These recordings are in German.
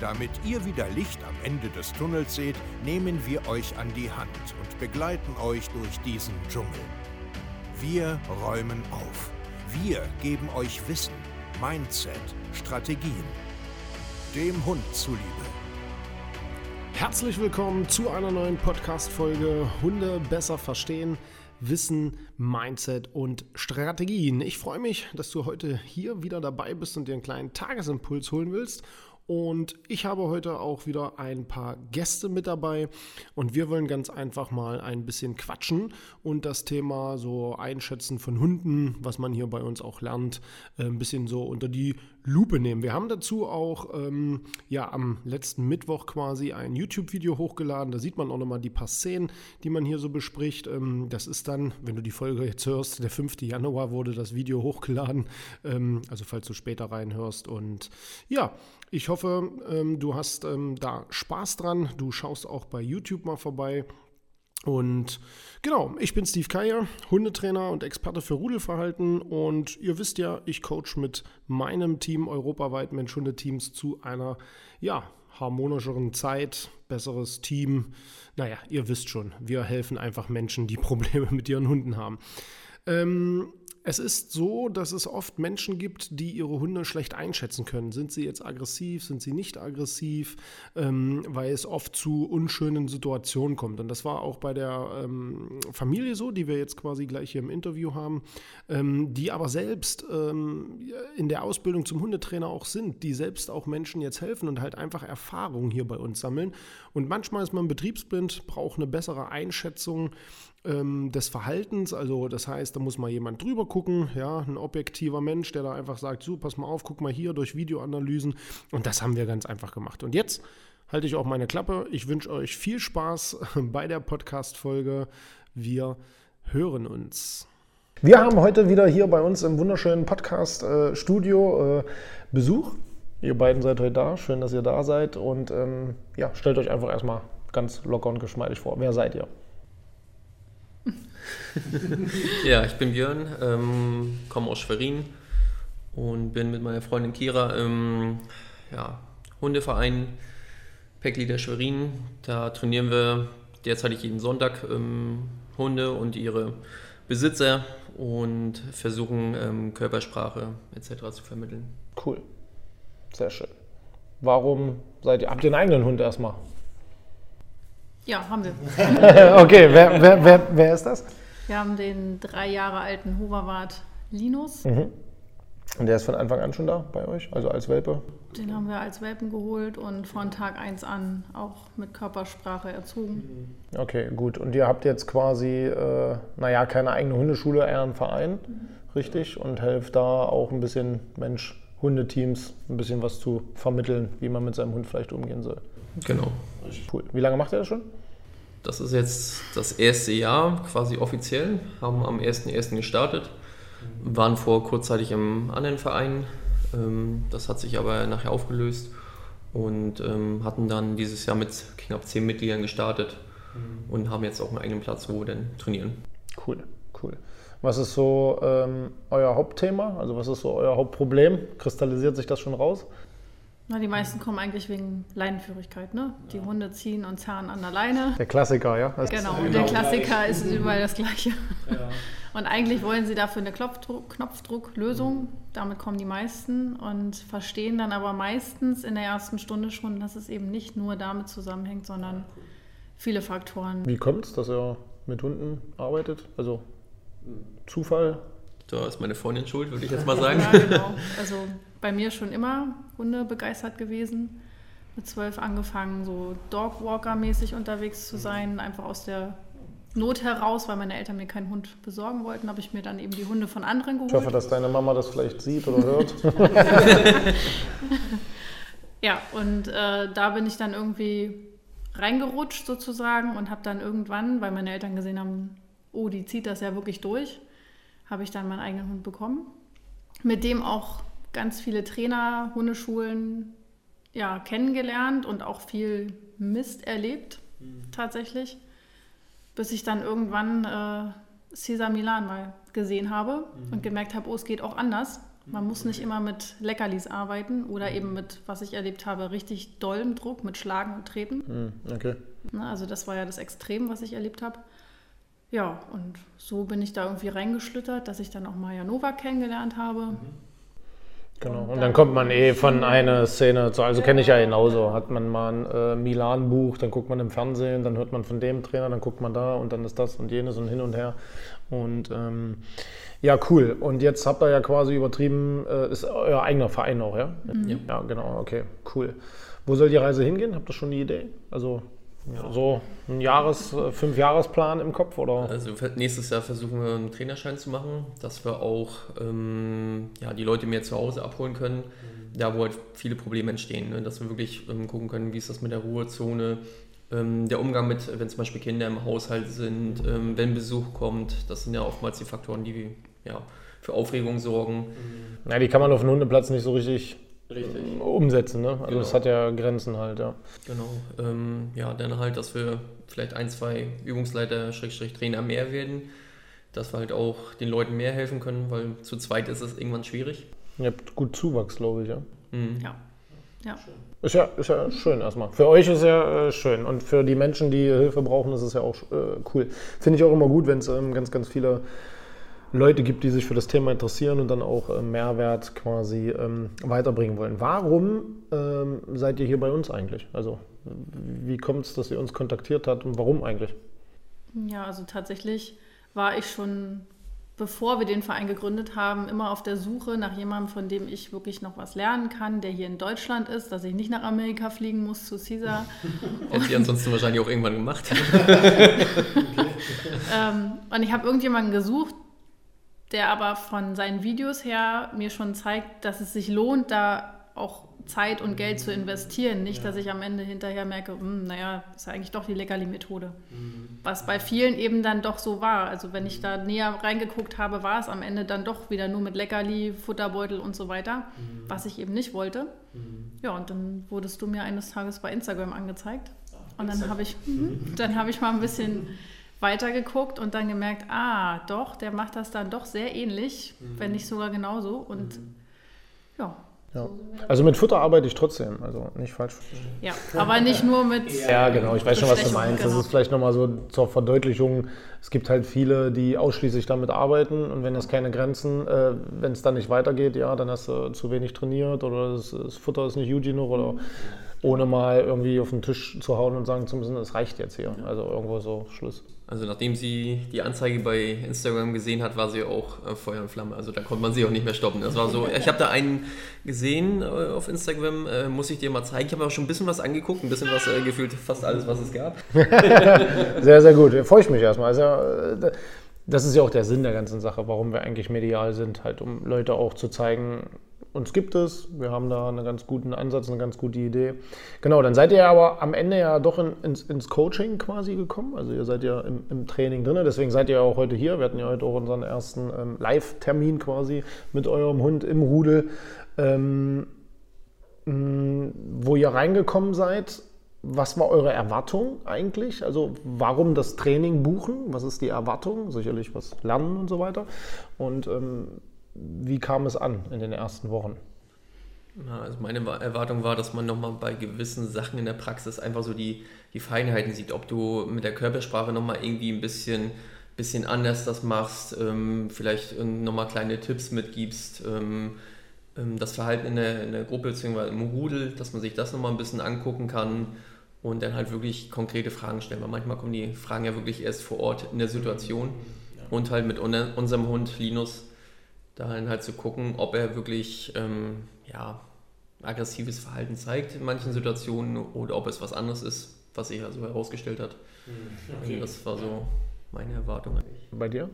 Damit ihr wieder Licht am Ende des Tunnels seht, nehmen wir euch an die Hand und begleiten euch durch diesen Dschungel. Wir räumen auf. Wir geben euch Wissen, Mindset, Strategien. Dem Hund zuliebe. Herzlich willkommen zu einer neuen Podcast-Folge Hunde besser verstehen. Wissen, Mindset und Strategien. Ich freue mich, dass du heute hier wieder dabei bist und dir einen kleinen Tagesimpuls holen willst. Und ich habe heute auch wieder ein paar Gäste mit dabei. Und wir wollen ganz einfach mal ein bisschen quatschen und das Thema so Einschätzen von Hunden, was man hier bei uns auch lernt, äh, ein bisschen so unter die Lupe nehmen. Wir haben dazu auch ähm, ja am letzten Mittwoch quasi ein YouTube-Video hochgeladen. Da sieht man auch nochmal die paar Szenen, die man hier so bespricht. Ähm, das ist dann, wenn du die Folge jetzt hörst, der 5. Januar wurde das Video hochgeladen. Ähm, also falls du später reinhörst. Und ja, ich hoffe, ähm, du hast ähm, da Spaß dran. Du schaust auch bei YouTube mal vorbei. Und genau, ich bin Steve Keier, Hundetrainer und Experte für Rudelverhalten. Und ihr wisst ja, ich coach mit meinem Team europaweit Mensch-Hunde-Teams zu einer, ja, harmonischeren Zeit, besseres Team. Naja, ihr wisst schon, wir helfen einfach Menschen, die Probleme mit ihren Hunden haben. Ähm, es ist so, dass es oft Menschen gibt, die ihre Hunde schlecht einschätzen können. Sind sie jetzt aggressiv, sind sie nicht aggressiv, ähm, weil es oft zu unschönen Situationen kommt. Und das war auch bei der ähm, Familie so, die wir jetzt quasi gleich hier im Interview haben, ähm, die aber selbst ähm, in der Ausbildung zum Hundetrainer auch sind, die selbst auch Menschen jetzt helfen und halt einfach Erfahrungen hier bei uns sammeln. Und manchmal ist man betriebsblind, braucht eine bessere Einschätzung ähm, des Verhaltens. Also das heißt, da muss mal jemand drüber gucken, ja, ein objektiver Mensch, der da einfach sagt, so, pass mal auf, guck mal hier durch Videoanalysen. Und das haben wir ganz einfach gemacht. Und jetzt halte ich auch meine Klappe. Ich wünsche euch viel Spaß bei der Podcast-Folge. Wir hören uns. Wir haben heute wieder hier bei uns im wunderschönen Podcast-Studio äh, Besuch. Ihr beiden seid heute da. Schön, dass ihr da seid. Und ähm, ja, stellt euch einfach erstmal ganz locker und geschmeidig vor. Wer seid ihr? ja, ich bin Björn, ähm, komme aus Schwerin und bin mit meiner Freundin Kira im ja, Hundeverein Päckli der Schwerin. Da trainieren wir derzeit jeden Sonntag ähm, Hunde und ihre Besitzer und versuchen ähm, Körpersprache etc. zu vermitteln. Cool, sehr schön. Warum seid ihr, habt ihr einen eigenen Hund erstmal? Ja, haben wir. okay, wer, wer, wer, wer ist das? Wir haben den drei Jahre alten Hoverwart Linus. Mhm. Und der ist von Anfang an schon da bei euch, also als Welpe? Den haben wir als Welpen geholt und von Tag 1 an auch mit Körpersprache erzogen. Okay, gut. Und ihr habt jetzt quasi, äh, naja, keine eigene Hundeschule, eher einen Verein, mhm. richtig? Und helft da auch ein bisschen Mensch-Hundeteams ein bisschen was zu vermitteln, wie man mit seinem Hund vielleicht umgehen soll. Genau. Cool. Wie lange macht ihr das schon? Das ist jetzt das erste Jahr quasi offiziell, haben am 1.1. gestartet, waren vor kurzzeitig im anderen Verein, ähm, das hat sich aber nachher aufgelöst und ähm, hatten dann dieses Jahr mit knapp 10 Mitgliedern gestartet mhm. und haben jetzt auch einen eigenen Platz, wo wir dann trainieren. Cool, cool. Was ist so ähm, euer Hauptthema? Also was ist so euer Hauptproblem? Kristallisiert sich das schon raus? Na, die meisten kommen eigentlich wegen Leinenführigkeit. Ne? Die ja. Hunde ziehen und zahlen an der Leine. Der Klassiker, ja? Das genau, genau, der Klassiker ist überall das Gleiche. Ja. Und eigentlich wollen sie dafür eine Knopfdruck, Knopfdrucklösung. Mhm. Damit kommen die meisten und verstehen dann aber meistens in der ersten Stunde schon, dass es eben nicht nur damit zusammenhängt, sondern viele Faktoren. Wie kommt es, dass er mit Hunden arbeitet? Also Zufall? Da ist meine Freundin schuld, würde ich jetzt mal sagen. Ja, genau. Also bei mir schon immer Hunde begeistert gewesen. Mit zwölf angefangen, so Dogwalker-mäßig unterwegs zu sein, einfach aus der Not heraus, weil meine Eltern mir keinen Hund besorgen wollten, habe ich mir dann eben die Hunde von anderen geholt. Ich hoffe, dass deine Mama das vielleicht sieht oder hört. ja, und äh, da bin ich dann irgendwie reingerutscht sozusagen und habe dann irgendwann, weil meine Eltern gesehen haben, oh, die zieht das ja wirklich durch, habe ich dann meinen eigenen Hund bekommen, mit dem auch ganz viele Trainer, Hundeschulen ja, kennengelernt und auch viel Mist erlebt, mhm. tatsächlich, bis ich dann irgendwann äh, Cesar Milan mal gesehen habe mhm. und gemerkt habe, oh, es geht auch anders. Man muss nicht immer mit Leckerlis arbeiten oder eben mit, was ich erlebt habe, richtig dollem Druck, mit Schlagen und Treten. Hm, okay. also das war ja das Extrem, was ich erlebt habe. Ja, und so bin ich da irgendwie reingeschlittert, dass ich dann auch Maja Nova kennengelernt habe. Mhm. Genau, und dann kommt man eh von einer Szene zu, also kenne ich ja genauso. Hat man mal ein äh, Milan-Buch, dann guckt man im Fernsehen, dann hört man von dem Trainer, dann guckt man da und dann ist das und jenes und hin und her. Und ähm, ja, cool. Und jetzt habt ihr ja quasi übertrieben, äh, ist euer eigener Verein auch, ja? Mhm. Ja, genau, okay, cool. Wo soll die Reise hingehen? Habt ihr schon eine Idee? Also ja. so ein Jahres-, äh, Fünf-Jahresplan im Kopf, oder? Also nächstes Jahr versuchen wir einen Trainerschein zu machen, dass wir auch ähm, ja, die Leute mehr zu Hause abholen können, mhm. da wo halt viele Probleme entstehen. Ne? Dass wir wirklich ähm, gucken können, wie ist das mit der Ruhezone, ähm, der Umgang mit, wenn zum Beispiel Kinder im Haushalt sind, ähm, wenn Besuch kommt, das sind ja oftmals die Faktoren, die ja, für Aufregung sorgen. Na, die kann man auf dem Hundeplatz nicht so richtig, richtig. umsetzen. Ne? Also genau. das hat ja Grenzen halt, ja. Genau. Ähm, ja, dann halt, dass wir vielleicht ein, zwei Übungsleiter, Schrägstrich Trainer mehr werden, dass wir halt auch den Leuten mehr helfen können, weil zu zweit ist es irgendwann schwierig. Ihr habt gut Zuwachs, glaube ich, ja. Mhm. Ja. Ja. Ist ja, ist ja schön erstmal. Für euch ist ja äh, schön und für die Menschen, die Hilfe brauchen, ist es ja auch äh, cool. Finde ich auch immer gut, wenn es ähm, ganz, ganz viele Leute gibt, die sich für das Thema interessieren und dann auch äh, Mehrwert quasi ähm, weiterbringen wollen. Warum ähm, seid ihr hier bei uns eigentlich? Also wie kommt es, dass ihr uns kontaktiert habt und warum eigentlich? Ja, also tatsächlich war ich schon, bevor wir den Verein gegründet haben, immer auf der Suche nach jemandem, von dem ich wirklich noch was lernen kann, der hier in Deutschland ist, dass ich nicht nach Amerika fliegen muss zu Caesar. Hätte sie ansonsten wahrscheinlich auch irgendwann gemacht. ähm, und ich habe irgendjemanden gesucht, der aber von seinen Videos her mir schon zeigt, dass es sich lohnt, da auch Zeit und Geld zu investieren. Nicht, ja. dass ich am Ende hinterher merke, hm, naja, ist ja eigentlich doch die Leckerli-Methode. Mhm. Was bei vielen eben dann doch so war. Also wenn ich da näher reingeguckt habe, war es am Ende dann doch wieder nur mit Leckerli, Futterbeutel und so weiter, mhm. was ich eben nicht wollte. Mhm. Ja, und dann wurdest du mir eines Tages bei Instagram angezeigt. Und dann habe ich, mhm, dann habe ich mal ein bisschen weitergeguckt und dann gemerkt, ah, doch, der macht das dann doch sehr ähnlich, mhm. wenn nicht sogar genauso. Und mhm. ja. Ja. Also mit Futter arbeite ich trotzdem, also nicht falsch verstehen. Ja, aber nicht nur mit. Ja, genau, ich weiß schon, was du meinst. Genau. Das ist vielleicht nochmal so zur Verdeutlichung. Es gibt halt viele, die ausschließlich damit arbeiten und wenn es keine Grenzen, äh, wenn es dann nicht weitergeht, ja, dann hast du zu wenig trainiert oder das, das Futter ist nicht gut genug oder mhm. Ohne mal irgendwie auf den Tisch zu hauen und sagen zu müssen, es reicht jetzt hier. Also irgendwo so Schluss. Also nachdem sie die Anzeige bei Instagram gesehen hat, war sie auch äh, Feuer und Flamme. Also da konnte man sie auch nicht mehr stoppen. Das war so, ich habe da einen gesehen äh, auf Instagram, äh, muss ich dir mal zeigen. Ich habe auch schon ein bisschen was angeguckt, ein bisschen was äh, gefühlt, fast alles, was es gab. sehr, sehr gut. Freue ich mich erstmal. Also, äh, das ist ja auch der Sinn der ganzen Sache, warum wir eigentlich medial sind, halt um Leute auch zu zeigen, uns gibt es, wir haben da einen ganz guten Ansatz, eine ganz gute Idee. Genau, dann seid ihr aber am Ende ja doch in, ins, ins, Coaching quasi gekommen. Also ihr seid ja im, im, Training drin, deswegen seid ihr auch heute hier. Wir hatten ja heute auch unseren ersten ähm, Live-Termin quasi mit eurem Hund im Rudel. Ähm, mh, wo ihr reingekommen seid, was war eure Erwartung eigentlich? Also warum das Training buchen? Was ist die Erwartung? Sicherlich was lernen und so weiter. Und ähm, wie kam es an in den ersten Wochen? Ja, also meine Erwartung war, dass man nochmal bei gewissen Sachen in der Praxis einfach so die, die Feinheiten sieht, ob du mit der Körpersprache nochmal irgendwie ein bisschen, bisschen anders das machst, ähm, vielleicht nochmal kleine Tipps mitgibst, ähm, ähm, das Verhalten in der, in der Gruppe bzw. im Rudel, dass man sich das nochmal ein bisschen angucken kann und dann halt wirklich konkrete Fragen stellen, weil manchmal kommen die Fragen ja wirklich erst vor Ort in der Situation ja. und halt mit unserem Hund Linus dahin halt zu gucken, ob er wirklich ähm, ja, aggressives Verhalten zeigt in manchen Situationen oder ob es was anderes ist, was sich also herausgestellt hat. Mhm. Okay. Also das war so meine Erwartung eigentlich. Bei dir?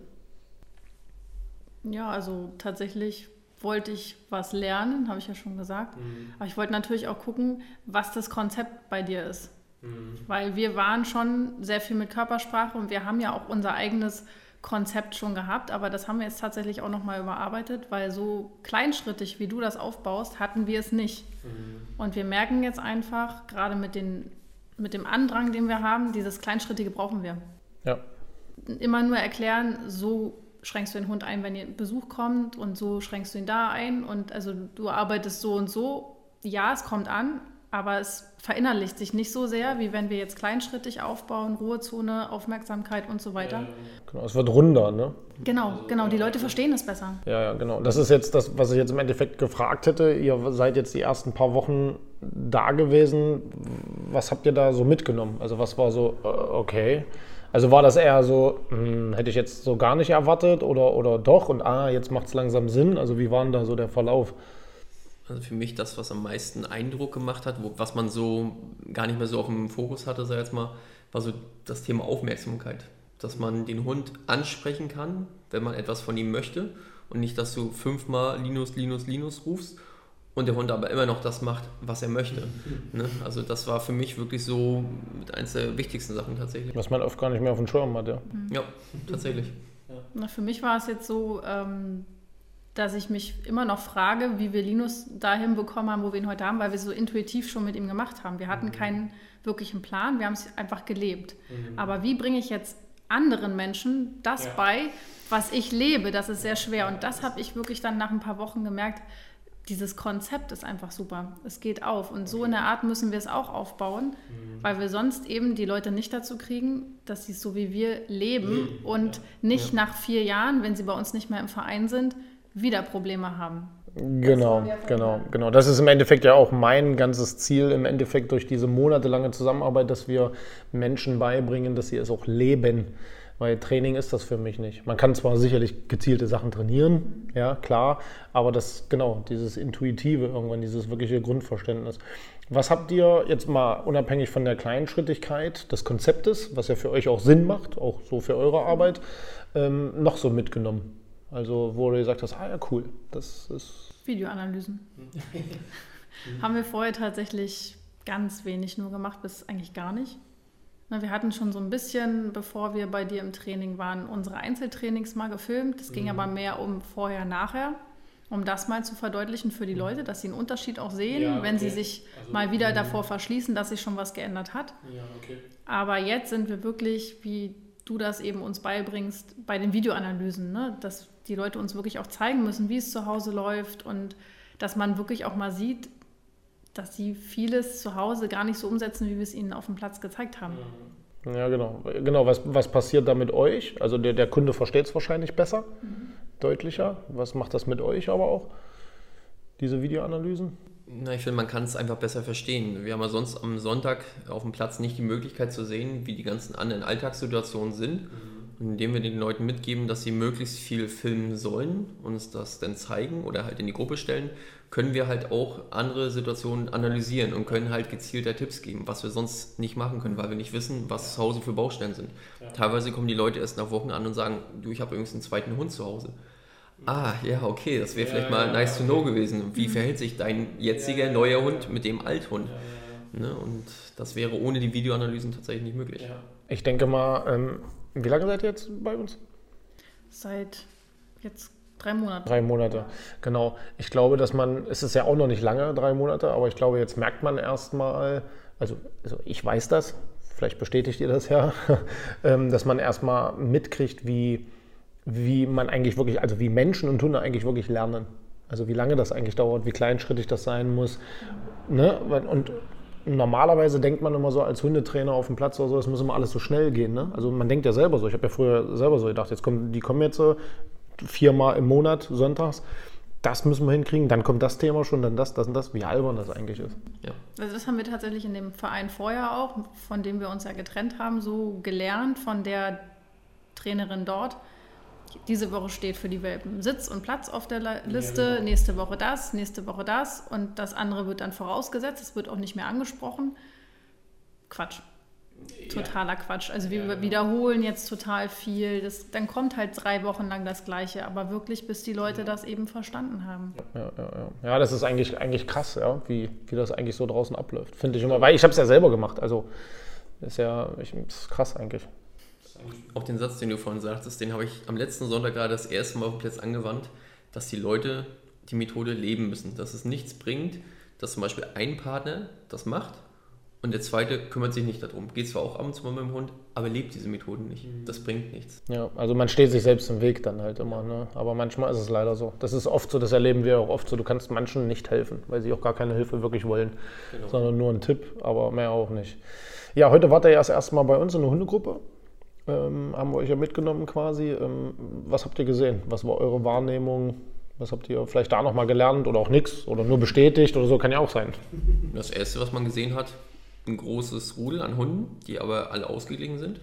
Ja, also tatsächlich wollte ich was lernen, habe ich ja schon gesagt. Mhm. Aber ich wollte natürlich auch gucken, was das Konzept bei dir ist. Mhm. Weil wir waren schon sehr viel mit Körpersprache und wir haben ja auch unser eigenes Konzept schon gehabt, aber das haben wir jetzt tatsächlich auch nochmal überarbeitet, weil so kleinschrittig, wie du das aufbaust, hatten wir es nicht. Mhm. Und wir merken jetzt einfach, gerade mit, den, mit dem Andrang, den wir haben, dieses Kleinschrittige brauchen wir. Ja. Immer nur erklären, so schränkst du den Hund ein, wenn ihr Besuch kommt und so schränkst du ihn da ein und also du arbeitest so und so. Ja, es kommt an, aber es verinnerlicht sich nicht so sehr, wie wenn wir jetzt kleinschrittig aufbauen, Ruhezone, Aufmerksamkeit und so weiter. Genau, es wird runder, ne? Genau, genau, die Leute verstehen es besser. Ja, ja, genau. Das ist jetzt das, was ich jetzt im Endeffekt gefragt hätte. Ihr seid jetzt die ersten paar Wochen da gewesen. Was habt ihr da so mitgenommen? Also was war so, äh, okay. Also war das eher so, hm, hätte ich jetzt so gar nicht erwartet oder, oder doch und ah, jetzt macht es langsam Sinn? Also wie war denn da so der Verlauf? Also für mich das, was am meisten Eindruck gemacht hat, wo, was man so gar nicht mehr so auf dem Fokus hatte, sag ich jetzt mal, war so das Thema Aufmerksamkeit. Dass man den Hund ansprechen kann, wenn man etwas von ihm möchte und nicht, dass du fünfmal Linus, Linus, Linus rufst und der Hund aber immer noch das macht, was er möchte. Ne? Also das war für mich wirklich so mit eines der wichtigsten Sachen tatsächlich. Was man oft gar nicht mehr auf dem Schirm hat, ja. Ja, tatsächlich. Na, für mich war es jetzt so, ähm, dass ich mich immer noch frage, wie wir Linus dahin bekommen haben, wo wir ihn heute haben, weil wir so intuitiv schon mit ihm gemacht haben. Wir hatten mhm. keinen wirklichen Plan, wir haben es einfach gelebt. Mhm. Aber wie bringe ich jetzt anderen Menschen das ja. bei, was ich lebe? Das ist sehr schwer. Und das habe ich wirklich dann nach ein paar Wochen gemerkt, dieses Konzept ist einfach super. Es geht auf. Und so in der Art müssen wir es auch aufbauen, mhm. weil wir sonst eben die Leute nicht dazu kriegen, dass sie es so wie wir leben mhm. und nicht ja. nach vier Jahren, wenn sie bei uns nicht mehr im Verein sind, wieder Probleme haben. Genau, genau, genau. Das ist im Endeffekt ja auch mein ganzes Ziel, im Endeffekt durch diese monatelange Zusammenarbeit, dass wir Menschen beibringen, dass sie es auch leben. Weil Training ist das für mich nicht. Man kann zwar sicherlich gezielte Sachen trainieren, ja, klar, aber das, genau, dieses Intuitive irgendwann, dieses wirkliche Grundverständnis. Was habt ihr jetzt mal unabhängig von der Kleinschrittigkeit des Konzeptes, was ja für euch auch Sinn macht, auch so für eure Arbeit, ähm, noch so mitgenommen? Also, wo du gesagt hast, ah ja, cool, das ist. Videoanalysen. Haben wir vorher tatsächlich ganz wenig nur gemacht, bis eigentlich gar nicht. Wir hatten schon so ein bisschen, bevor wir bei dir im Training waren, unsere Einzeltrainings mal gefilmt. Es ging mhm. aber mehr um vorher, nachher, um das mal zu verdeutlichen für die mhm. Leute, dass sie einen Unterschied auch sehen, ja, okay. wenn sie sich also, mal wieder mhm. davor verschließen, dass sich schon was geändert hat. Ja, okay. Aber jetzt sind wir wirklich, wie du das eben uns beibringst, bei den Videoanalysen, ne? dass die Leute uns wirklich auch zeigen müssen, wie es zu Hause läuft und dass man wirklich auch mal sieht, dass sie vieles zu Hause gar nicht so umsetzen, wie wir es ihnen auf dem Platz gezeigt haben. Ja, genau. Genau, was, was passiert da mit euch? Also der, der Kunde versteht es wahrscheinlich besser, mhm. deutlicher. Was macht das mit euch aber auch, diese Videoanalysen? Na, ich finde, man kann es einfach besser verstehen. Wir haben ja sonst am Sonntag auf dem Platz nicht die Möglichkeit zu sehen, wie die ganzen anderen Alltagssituationen sind. Mhm indem wir den Leuten mitgeben, dass sie möglichst viel filmen sollen und uns das dann zeigen oder halt in die Gruppe stellen, können wir halt auch andere Situationen analysieren und können halt gezielter Tipps geben, was wir sonst nicht machen können, weil wir nicht wissen, was zu Hause für Baustellen sind. Ja. Teilweise kommen die Leute erst nach Wochen an und sagen, du, ich habe übrigens einen zweiten Hund zu Hause. Ah, ja, okay, das wäre ja, vielleicht mal ja, nice to know gewesen. Wie verhält sich dein jetziger neuer Hund mit dem Althund? Ne? Und das wäre ohne die Videoanalysen tatsächlich nicht möglich. Ich denke mal, ähm wie lange seid ihr jetzt bei uns? Seit jetzt drei Monaten. Drei Monate, genau. Ich glaube, dass man, es ist ja auch noch nicht lange, drei Monate, aber ich glaube, jetzt merkt man erstmal, also, also ich weiß das, vielleicht bestätigt ihr das ja, ähm, dass man erstmal mitkriegt, wie, wie man eigentlich wirklich, also wie Menschen und Hunde eigentlich wirklich lernen. Also wie lange das eigentlich dauert, wie kleinschrittig das sein muss. Ne? Und normalerweise denkt man immer so als Hundetrainer auf dem Platz oder so, es muss immer alles so schnell gehen. Ne? Also man denkt ja selber so. Ich habe ja früher selber so gedacht, jetzt kommen, die kommen jetzt so viermal im Monat sonntags. Das müssen wir hinkriegen, dann kommt das Thema schon, dann das, das und das, wie albern das eigentlich ist. Ja. Also das haben wir tatsächlich in dem Verein vorher auch, von dem wir uns ja getrennt haben, so gelernt von der Trainerin dort diese Woche steht für die Welpen Sitz und Platz auf der Liste, ja, genau. nächste Woche das, nächste Woche das und das andere wird dann vorausgesetzt, es wird auch nicht mehr angesprochen. Quatsch. Totaler ja. Quatsch. Also wir ja, wiederholen jetzt total viel. Das, dann kommt halt drei Wochen lang das Gleiche, aber wirklich, bis die Leute das eben verstanden haben. Ja, ja, ja. ja das ist eigentlich, eigentlich krass, ja, wie, wie das eigentlich so draußen abläuft. Finde ich immer, weil ich habe es ja selber gemacht. Also ist ja ich, ist krass eigentlich. Auch den Satz, den du vorhin sagtest, den habe ich am letzten Sonntag gerade das erste Mal auf dem Platz angewandt, dass die Leute die Methode leben müssen, dass es nichts bringt, dass zum Beispiel ein Partner das macht und der zweite kümmert sich nicht darum. Geht zwar auch ab und zu mal mit dem Hund, aber lebt diese Methoden nicht. Mhm. Das bringt nichts. Ja, also man steht sich selbst im Weg dann halt immer. Ne? Aber manchmal ist es leider so. Das ist oft so, das erleben wir auch oft so. Du kannst manchen nicht helfen, weil sie auch gar keine Hilfe wirklich wollen, genau. sondern nur einen Tipp, aber mehr auch nicht. Ja, heute wart ihr ja das erste Mal bei uns in der Hundegruppe. Ähm, haben wir euch ja mitgenommen quasi. Ähm, was habt ihr gesehen? Was war eure Wahrnehmung? Was habt ihr vielleicht da nochmal gelernt oder auch nichts oder nur bestätigt oder so? Kann ja auch sein. Das Erste, was man gesehen hat, ein großes Rudel an Hunden, die aber alle ausgeglichen sind,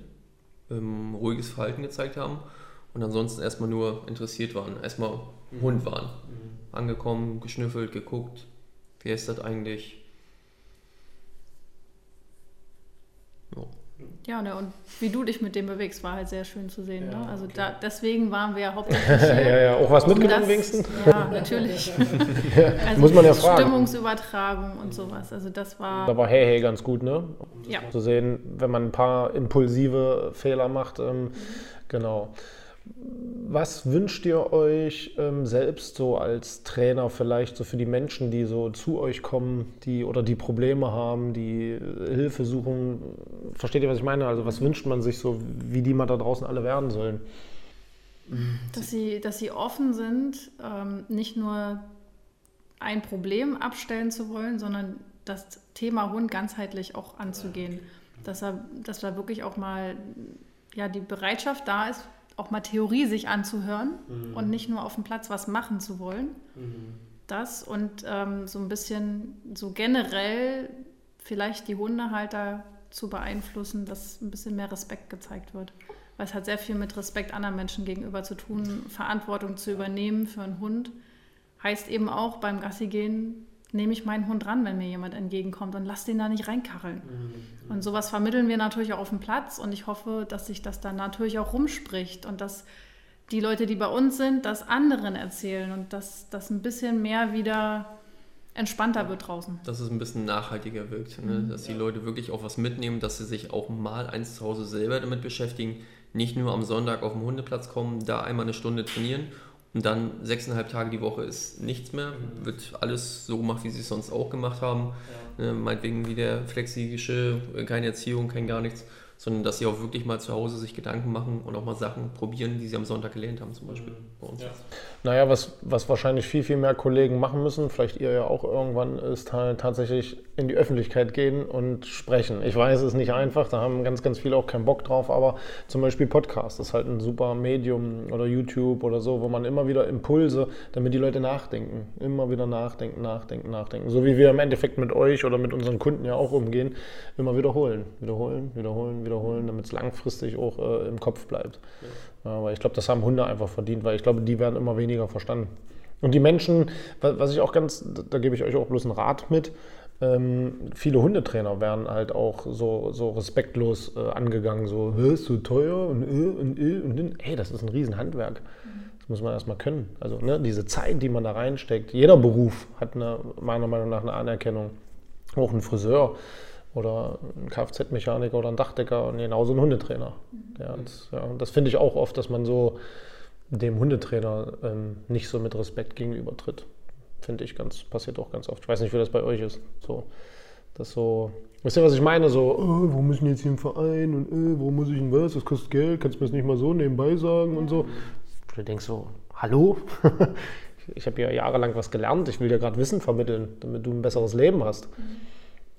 ähm, ruhiges Verhalten gezeigt haben und ansonsten erstmal nur interessiert waren, erstmal mhm. Hund waren. Mhm. Angekommen, geschnüffelt, geguckt, wie ist das eigentlich? Ja. Ja, ne, und wie du dich mit dem bewegst, war halt sehr schön zu sehen. Ja, ne? Also okay. da, deswegen waren wir ja hauptsächlich hier. ja, ja, auch was mitgenommen wenigstens? Ja, natürlich. also Muss man ja fragen. Stimmungsübertragung und sowas. Also das war... Da war Hey Hey ganz gut, ne? Ja. Zu sehen, wenn man ein paar impulsive Fehler macht. Ähm, mhm. Genau. Was wünscht ihr euch ähm, selbst so als Trainer vielleicht so für die Menschen, die so zu euch kommen, die oder die Probleme haben, die äh, Hilfe suchen? Versteht ihr, was ich meine? Also was wünscht man sich so, wie die mal da draußen alle werden sollen? Dass sie, dass sie offen sind, ähm, nicht nur ein Problem abstellen zu wollen, sondern das Thema Hund ganzheitlich auch anzugehen. Dass, er, dass da wirklich auch mal ja, die Bereitschaft da ist, auch mal Theorie sich anzuhören mhm. und nicht nur auf dem Platz was machen zu wollen. Mhm. Das und ähm, so ein bisschen so generell vielleicht die Hundehalter zu beeinflussen, dass ein bisschen mehr Respekt gezeigt wird. Weil es hat sehr viel mit Respekt anderen Menschen gegenüber zu tun, Verantwortung zu übernehmen für einen Hund. Heißt eben auch beim Gassi gehen, nehme ich meinen Hund ran, wenn mir jemand entgegenkommt und lass den da nicht reinkacheln. Mhm. Und sowas vermitteln wir natürlich auch auf dem Platz und ich hoffe, dass sich das dann natürlich auch rumspricht und dass die Leute, die bei uns sind, das anderen erzählen und dass das ein bisschen mehr wieder entspannter wird draußen. Dass es ein bisschen nachhaltiger wirkt, ne? Mhm. dass die Leute wirklich auch was mitnehmen, dass sie sich auch mal eins zu Hause selber damit beschäftigen, nicht nur am Sonntag auf den Hundeplatz kommen, da einmal eine Stunde trainieren und dann sechseinhalb Tage die Woche ist nichts mehr, mhm. wird alles so gemacht, wie sie es sonst auch gemacht haben. Ja. Äh, meinetwegen wie der flexibische, keine Erziehung, kein gar nichts, sondern dass sie auch wirklich mal zu Hause sich Gedanken machen und auch mal Sachen probieren, die sie am Sonntag gelernt haben, zum Beispiel mhm. bei uns. Ja. Naja, was, was wahrscheinlich viel, viel mehr Kollegen machen müssen, vielleicht ihr ja auch irgendwann, ist halt tatsächlich in die Öffentlichkeit gehen und sprechen. Ich weiß, es ist nicht einfach, da haben ganz, ganz viele auch keinen Bock drauf, aber zum Beispiel Podcast ist halt ein super Medium oder YouTube oder so, wo man immer wieder Impulse, damit die Leute nachdenken, immer wieder nachdenken, nachdenken, nachdenken. So wie wir im Endeffekt mit euch oder mit unseren Kunden ja auch umgehen, immer wiederholen, wiederholen, wiederholen, wiederholen, damit es langfristig auch äh, im Kopf bleibt. Ja. Aber ich glaube, das haben Hunde einfach verdient, weil ich glaube, die werden immer weniger verstanden. Und die Menschen, was ich auch ganz, da gebe ich euch auch bloß einen Rat mit, ähm, viele Hundetrainer werden halt auch so, so respektlos äh, angegangen, so, ist so teuer und äh, und äh und äh. Hey, das ist ein Riesenhandwerk. Das muss man erstmal können. Also ne, diese Zeit, die man da reinsteckt, jeder Beruf hat eine, meiner Meinung nach eine Anerkennung. Auch ein Friseur oder ein Kfz-Mechaniker oder ein Dachdecker und genauso ein Hundetrainer. Ja, das, ja, das finde ich auch oft, dass man so dem Hundetrainer ähm, nicht so mit Respekt gegenübertritt. Finde ich ganz, passiert auch ganz oft. Ich weiß nicht, wie das bei euch ist. So, das so, wisst ihr, was ich meine? So, oh, wo muss ich jetzt hier im Verein und oh, wo muss ich denn was? Das kostet Geld, kannst du mir das nicht mal so nebenbei sagen und so. Du denkst so, hallo? ich habe ja jahrelang was gelernt, ich will dir gerade Wissen vermitteln, damit du ein besseres Leben hast.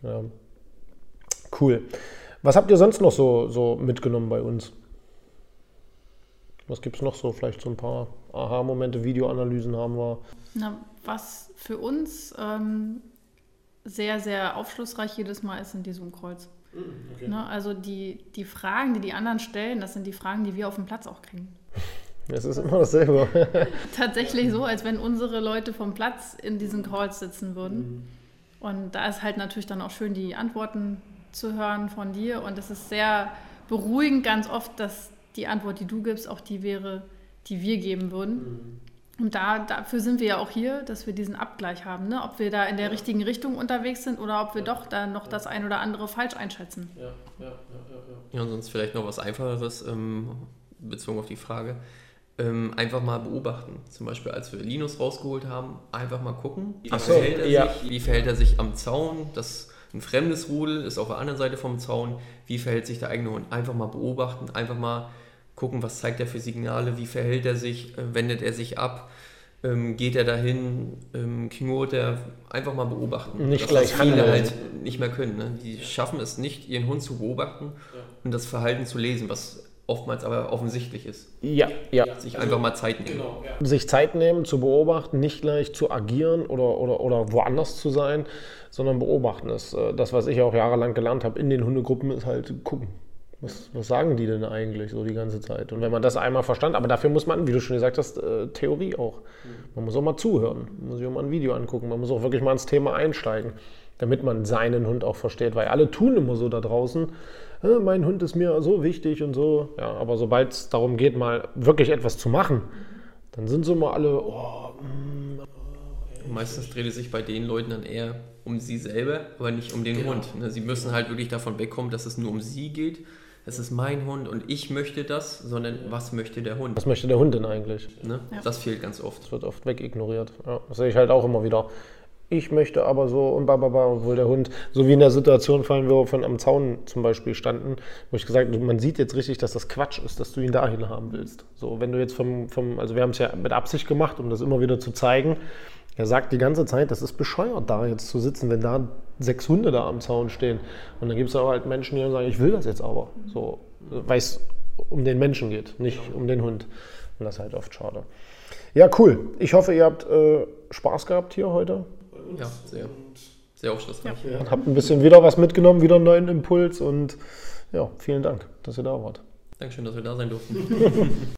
Ja. Cool. Was habt ihr sonst noch so, so mitgenommen bei uns? Was gibt es noch so? Vielleicht so ein paar Aha-Momente, Videoanalysen haben wir. Na, was für uns ähm, sehr, sehr aufschlussreich jedes Mal ist, sind die Zoom-Kreuz. Mm, okay. Ne, also die, die Fragen, die die anderen stellen, das sind die Fragen, die wir auf dem Platz auch kriegen. Es ist immer dasselbe. Tatsächlich so, als wenn unsere Leute vom Platz in diesen Calls sitzen würden. Mhm. Und da ist halt natürlich dann auch schön, die Antworten zu hören von dir. Und es ist sehr beruhigend ganz oft, dass die Antwort, die du gibst, auch die wäre, die wir geben würden. Mhm. Und da, dafür sind wir ja auch hier, dass wir diesen Abgleich haben, ne? ob wir da in der ja. richtigen Richtung unterwegs sind oder ob wir ja. doch da noch das ein oder andere falsch einschätzen. Ja, ja, ja. Ja, ja. und sonst vielleicht noch was Einfacheres, ähm, bezogen auf die Frage. Ähm, einfach mal beobachten. Zum Beispiel, als wir Linus rausgeholt haben, einfach mal gucken, wie, so, verhält, er ja. sich, wie verhält er sich am Zaun. Das, ein fremdes Rudel ist auf der anderen Seite vom Zaun. Wie verhält sich der eigene Hund? Einfach mal beobachten, einfach mal gucken, was zeigt er für Signale, wie verhält er sich, äh, wendet er sich ab, ähm, geht er dahin, ähm, knurrt er, einfach mal beobachten. Nicht das, gleich viele handeln. halt nicht mehr können. Ne? Die schaffen es nicht, ihren Hund zu beobachten ja. und das Verhalten zu lesen, was oftmals aber offensichtlich ist. Ja, ja. Sich einfach mal Zeit nehmen. Genau, ja. Sich Zeit nehmen, zu beobachten, nicht gleich zu agieren oder, oder, oder woanders zu sein, sondern beobachten ist. Äh, das, was ich auch jahrelang gelernt habe in den Hundegruppen, ist halt gucken. Was, was, sagen die denn eigentlich so die ganze Zeit? Und wenn man das einmal verstand, aber dafür muss man, wie du schon gesagt hast, äh, Theorie auch. Man muss auch mal zuhören, man muss sich auch mal ein Video angucken, man muss auch wirklich mal ins Thema einsteigen, damit man seinen Hund auch versteht, weil alle tun immer so da draußen, mein Hund ist mir so wichtig und so. Ja, aber sobald es darum geht, mal wirklich etwas zu machen, dann sind so immer alle, oh, mm, Meistens dreht es sich bei den Leuten dann eher um sie selber, aber nicht um den genau. Hund. Ne? Sie müssen halt wirklich davon wegkommen, dass es nur um sie geht es ist mein Hund und ich möchte das, sondern was möchte der Hund? Was möchte der Hund denn eigentlich? Ne? Ja. Das fehlt ganz oft. Das wird oft wegignoriert. Ja, das sehe ich halt auch immer wieder. Ich möchte aber so und bababa, obwohl der Hund, so wie in der Situation, fallen wir von am Zaun zum Beispiel standen, wo ich gesagt habe, man sieht jetzt richtig, dass das Quatsch ist, dass du ihn dahin haben willst. So, wenn du jetzt vom, vom also wir haben es ja mit Absicht gemacht, um das immer wieder zu zeigen, er sagt die ganze Zeit, das ist bescheuert, da jetzt zu sitzen, wenn da sechs Hunde da am Zaun stehen. Und dann gibt es aber halt Menschen, die sagen, ich will das jetzt aber. So, weil es um den Menschen geht, nicht um den Hund. Und das ist halt oft schade. Ja, cool. Ich hoffe, ihr habt äh, Spaß gehabt hier heute. Ja, sehr. Sehr aufschlussreich. Ja. Habt ein bisschen wieder was mitgenommen, wieder einen neuen Impuls und ja, vielen Dank, dass ihr da wart. Dankeschön, dass wir da sein durften.